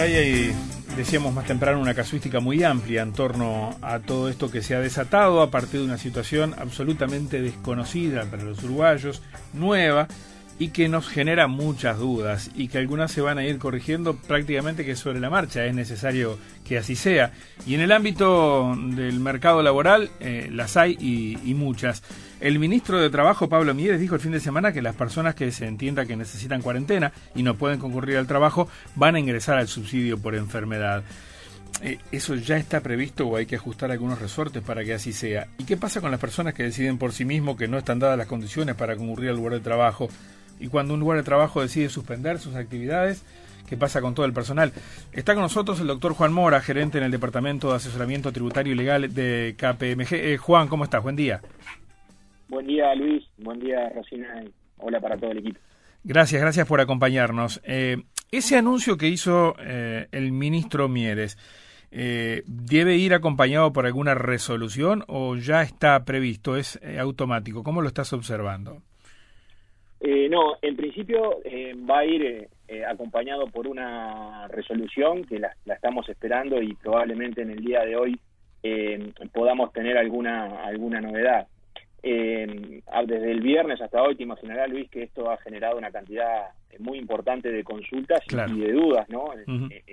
Hay, decíamos más temprano, una casuística muy amplia en torno a todo esto que se ha desatado a partir de una situación absolutamente desconocida para los uruguayos, nueva, y que nos genera muchas dudas y que algunas se van a ir corrigiendo prácticamente que sobre la marcha. Es necesario que así sea. Y en el ámbito del mercado laboral eh, las hay y, muchas. El ministro de Trabajo, Pablo Mieres, dijo el fin de semana que las personas que se entienda que necesitan cuarentena y no pueden concurrir al trabajo van a ingresar al subsidio por enfermedad. Eh, ¿Eso ya está previsto o hay que ajustar algunos resortes para que así sea? ¿Y qué pasa con las personas que deciden por sí mismos que no están dadas las condiciones para concurrir al lugar de trabajo? Y cuando un lugar de trabajo decide suspender sus actividades, ¿qué pasa con todo el personal? Está con nosotros el doctor Juan Mora, gerente en el Departamento de Asesoramiento Tributario y Legal de KPMG. Eh, Juan, ¿cómo estás? Buen día. Buen día, Luis. Buen día, Rosina. Hola para todo el equipo. Gracias, gracias por acompañarnos. Eh, ese anuncio que hizo eh, el ministro Mieres, ¿debe ir acompañado por alguna resolución o ya está previsto? ¿Es automático? ¿Cómo lo estás observando? Eh, no, en principio eh, va a ir eh, acompañado por una resolución que la, estamos esperando y probablemente en el día de hoy podamos tener alguna alguna novedad. desde el viernes hasta hoy te imaginarás, Luis, que esto ha generado una cantidad muy importante de consultas y de dudas, ¿no?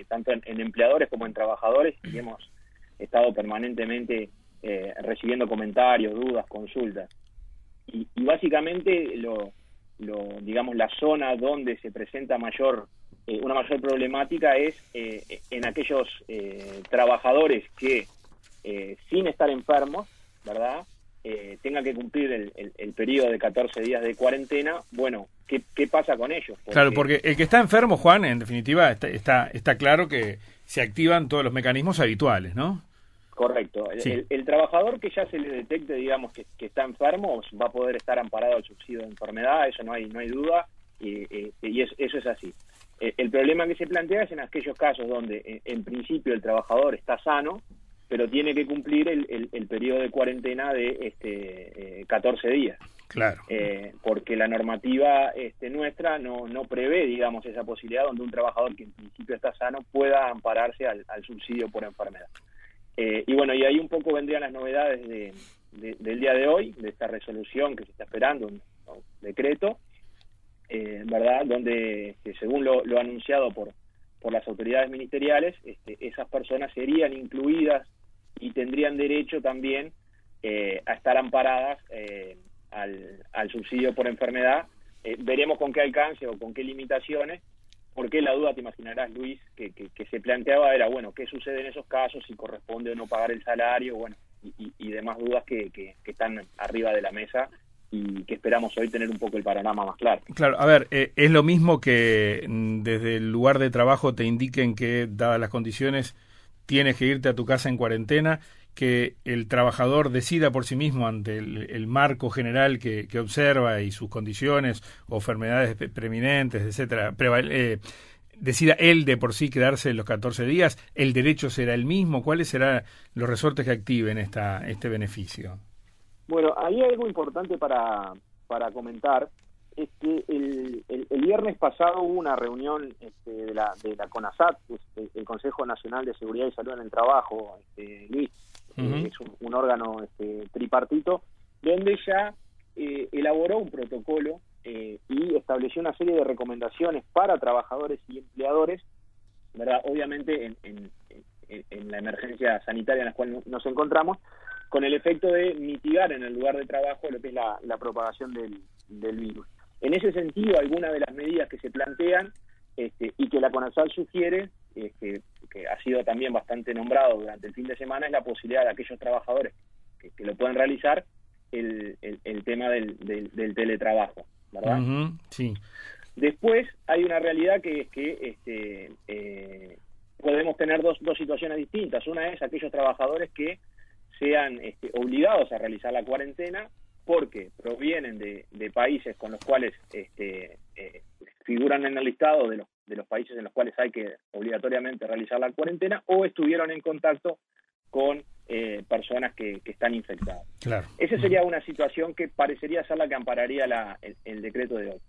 tanto en, empleadores como en trabajadores y hemos estado permanentemente recibiendo comentarios, dudas, consultas. Y, y básicamente lo, lo, digamos, la zona donde se presenta mayor eh, una mayor problemática es eh, en aquellos eh, trabajadores que, sin estar enfermos, ¿verdad?, tengan que cumplir el, el, periodo de 14 días de cuarentena, bueno, ¿qué, qué pasa con ellos? Claro, porque el que está enfermo, Juan, en definitiva, está, está, está claro que se activan todos los mecanismos habituales, ¿no? Correcto. El, trabajador que ya se le detecte, digamos, que, está enfermo, va a poder estar amparado al subsidio de enfermedad, eso no hay, no hay duda, y, eh, eso es así. Eh, el problema que se plantea es en aquellos casos donde, eh, en, principio, el trabajador está sano, pero tiene que cumplir el, el, periodo de cuarentena de este, 14 días. Claro. porque la normativa este, nuestra no, no prevé, digamos, esa posibilidad donde un trabajador que en principio está sano pueda ampararse al subsidio por enfermedad. Eh, y bueno, y ahí un poco vendrían las novedades de, del día de hoy, de esta resolución que se está esperando, un, decreto, eh, ¿verdad? Donde, según lo, anunciado por, por las autoridades ministeriales, este, esas personas serían incluidas y tendrían derecho también eh, a estar amparadas al, al, subsidio por enfermedad. veremos con qué alcance o con qué limitaciones, porque la duda, te imaginarás, Luis, que, se planteaba era, bueno, ¿qué sucede en esos casos? Si corresponde o no pagar el salario, bueno, y, demás dudas que, están arriba de la mesa y que esperamos hoy tener un poco el panorama más claro. Claro, a ver, eh, es lo mismo que mm, desde el lugar de trabajo te indiquen que, dadas las condiciones, tienes que irte a tu casa en cuarentena que el trabajador decida por sí mismo ante el, marco general que, observa y sus condiciones o enfermedades preeminentes, etcétera, eh, decida él de por sí quedarse los 14 días, el derecho será el mismo, ¿cuáles serán los resortes que activen esta, este beneficio? Bueno, hay algo importante para, para comentar, es que el, el, viernes pasado hubo una reunión este, de, la, de la CONASAT, el Consejo Nacional de Seguridad y Salud en el Trabajo, este, Es un, órgano este, tripartito, donde ya eh, elaboró un protocolo eh, y estableció una serie de recomendaciones para trabajadores y empleadores, ¿verdad? obviamente en, en, la emergencia sanitaria en la cual nos encontramos, con el efecto de mitigar en el lugar de trabajo lo que es la, propagación del, virus. En ese sentido, algunas de las medidas que se plantean este, y que la CONASAL sugiere que, ha sido también bastante nombrado durante el fin de semana, es la posibilidad de aquellos trabajadores que, lo pueden realizar el, el, tema del, del, teletrabajo, ¿verdad? sí. Después hay una realidad que es que este, eh, podemos tener dos, dos situaciones distintas. Una es aquellos trabajadores que sean este, obligados a realizar la cuarentena porque provienen de, de países con los cuales este, eh, figuran en el listado de los de los países en los cuales hay que obligatoriamente realizar la cuarentena o estuvieron en contacto con eh, personas que, están infectadas. Claro. Esa sería una situación que parecería ser la que ampararía la, el, decreto de hoy.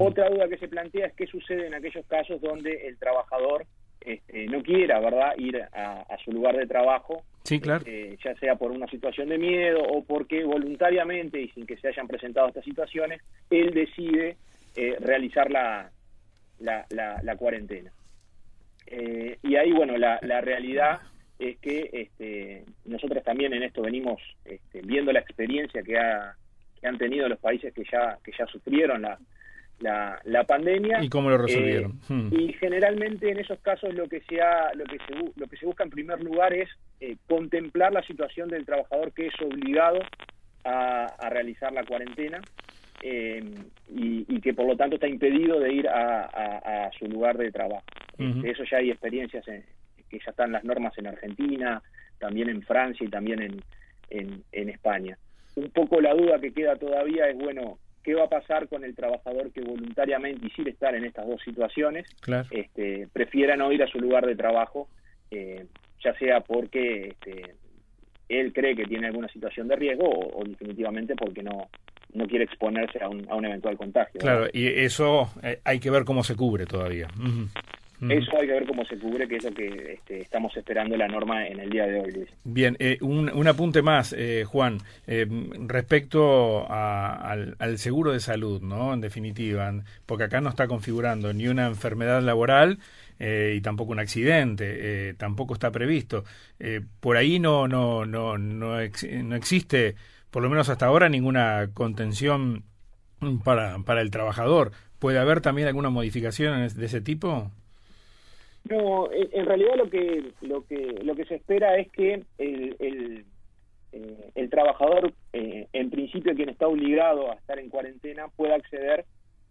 Otra duda que se plantea es qué sucede en aquellos casos donde el trabajador este, no quiera, ¿verdad?, ir a, su lugar de trabajo, sí, claro. Este, ya sea por una situación de miedo o porque voluntariamente y sin que se hayan presentado estas situaciones, él decide eh, realizar la, la, la, cuarentena. Eh, y ahí, bueno, la, la realidad es que este, nosotros también en esto venimos este, viendo la experiencia que, ha, que han tenido los países que ya, que ya sufrieron la, la, la pandemia y cómo lo resolvieron eh, hmm. y generalmente en esos casos lo que se ha, lo que se lo que se busca en primer lugar es eh, contemplar la situación del trabajador que es obligado a, a realizar la cuarentena eh, y, que por lo tanto está impedido de ir a, a, su lugar de trabajo. De eso ya hay experiencias que ya están las normas en Argentina también en Francia y también en, en, en España. Un poco la duda que queda todavía es bueno qué va a pasar con el trabajador que voluntariamente y sin estar en estas dos situaciones este, prefiera no ir a su lugar de trabajo, eh, ya sea porque este, él cree que tiene alguna situación de riesgo o, definitivamente porque no no quiere exponerse a un, a un eventual contagio. Claro, y eso eh, hay que ver cómo se cubre todavía. Eso hay que ver cómo se cubre, que es lo que este, estamos esperando la norma en el día de hoy, Luis. Bien, eh, un, apunte más, eh, Juan, eh, respecto al, seguro de salud, ¿no? En definitiva, porque acá no está configurando ni una enfermedad laboral y tampoco un accidente, tampoco está previsto. por ahí no, no, no, no, no existe, por lo menos hasta ahora, ninguna contención para, para el trabajador. ¿Puede haber también alguna modificación de ese tipo? No, en realidad lo que lo que lo que se espera es que el, el, eh, el trabajador, eh, en principio quien está obligado a estar en cuarentena, pueda acceder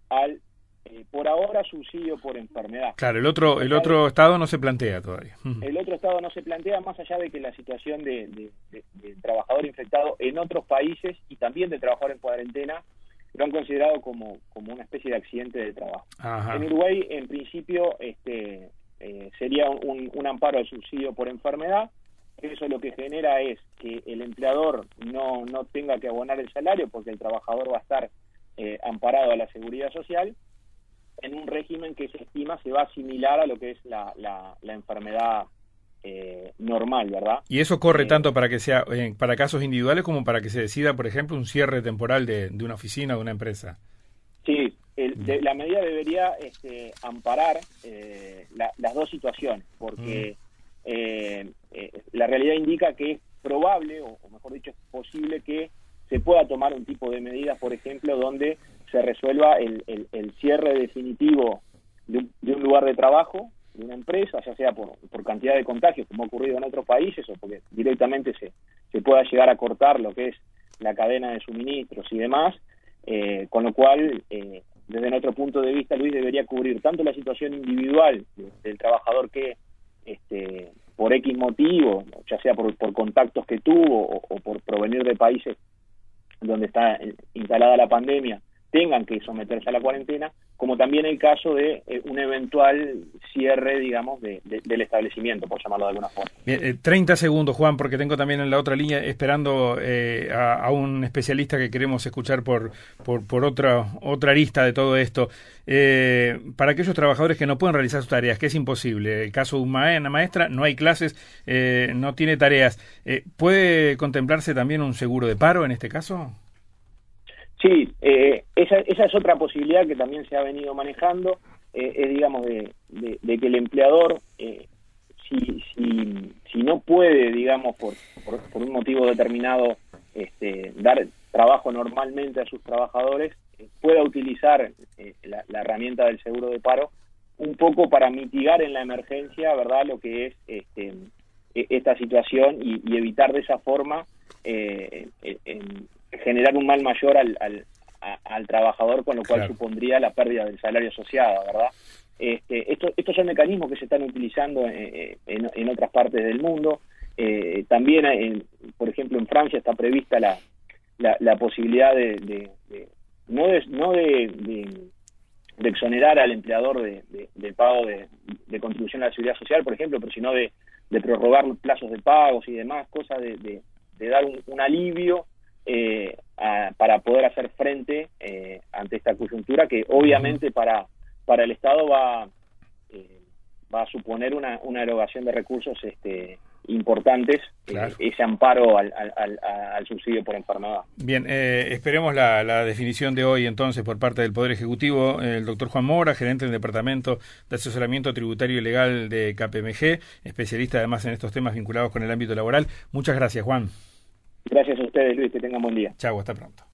al eh, por ahora subsidio por enfermedad. Claro, el otro el otro estado no se plantea todavía. El otro estado no se plantea más allá de que la situación de, del trabajador infectado en otros países y también del trabajador en cuarentena lo han considerado como, como una especie de accidente de trabajo. En Uruguay, en principio, este, eh, sería un, un, amparo al subsidio por enfermedad. Eso lo que genera es que el empleador no, no tenga que abonar el salario porque el trabajador va a estar eh, amparado a la seguridad social régimen que se estima se va a asimilar a lo que es la, la, enfermedad eh, normal, ¿verdad? Y eso corre tanto para que sea para casos individuales como para que se decida, por ejemplo, un cierre temporal de, de una oficina o de una empresa. Sí, la medida debería este, amparar eh, las dos situaciones, porque eh, eh, la realidad indica que es probable, o, mejor dicho, es posible que se pueda tomar un tipo de medidas, por ejemplo, donde se resuelva el, cierre definitivo de un, lugar de trabajo, de una empresa, ya sea por, por cantidad de contagios, como ha ocurrido en otros países, o porque directamente se, se pueda llegar a cortar lo que es la cadena de suministros y demás, con lo cual eh, desde nuestro punto de vista, Luis, debería cubrir tanto la situación individual del trabajador que, este, por X motivo, ya sea por, contactos que tuvo o, por provenir de países donde está instalada la pandemia, tengan que someterse a la cuarentena, como también el caso de eh, un eventual cierre, digamos, de, del establecimiento, por llamarlo de alguna forma. Bien, 30 eh, segundos, Juan, porque tengo también en la otra línea esperando eh, a, un especialista que queremos escuchar por, por, por otra, otra arista de todo esto. para aquellos trabajadores que no pueden realizar sus tareas, que es imposible, el caso de una maestra, no hay clases, no tiene tareas, ¿puede contemplarse también un seguro de paro en este caso? Sí, eh, esa, esa es otra posibilidad que también se ha venido manejando, eh, es digamos de, de, que el empleador, eh, si, si, no puede, digamos, por, por, un motivo determinado, este, dar trabajo normalmente a sus trabajadores, eh, pueda utilizar la, la, herramienta del seguro de paro un poco para mitigar en la emergencia, ¿verdad?, lo que es este, e, esta situación y, y evitar de esa forma eh, en, generar un mal mayor al, al, trabajador, con lo cual supondría la pérdida del salario asociado, ¿verdad? Este, esto, estos son mecanismos que se están utilizando en, en, otras partes del mundo. Eh, también, por ejemplo, en Francia está prevista la, la, posibilidad de, no de, no de, de, exonerar al empleador de, del pago de, contribución a la seguridad social, por ejemplo, pero sino de, prorrogar plazos de pagos y demás, cosas de, dar un alivio eh, para poder hacer frente eh, ante esta coyuntura que obviamente para, para el Estado va, eh, va a suponer una, una erogación de recursos este, importantes eh, ese amparo al, subsidio por enfermedad. Bien, eh, esperemos la, definición de hoy entonces por parte del Poder Ejecutivo. El doctor Juan Mora, gerente del Departamento de Asesoramiento Tributario y Legal de KPMG, especialista además en estos temas vinculados con el ámbito laboral. Muchas gracias, Juan. Gracias a ustedes, Luis, que tengan buen día. Chau, hasta pronto.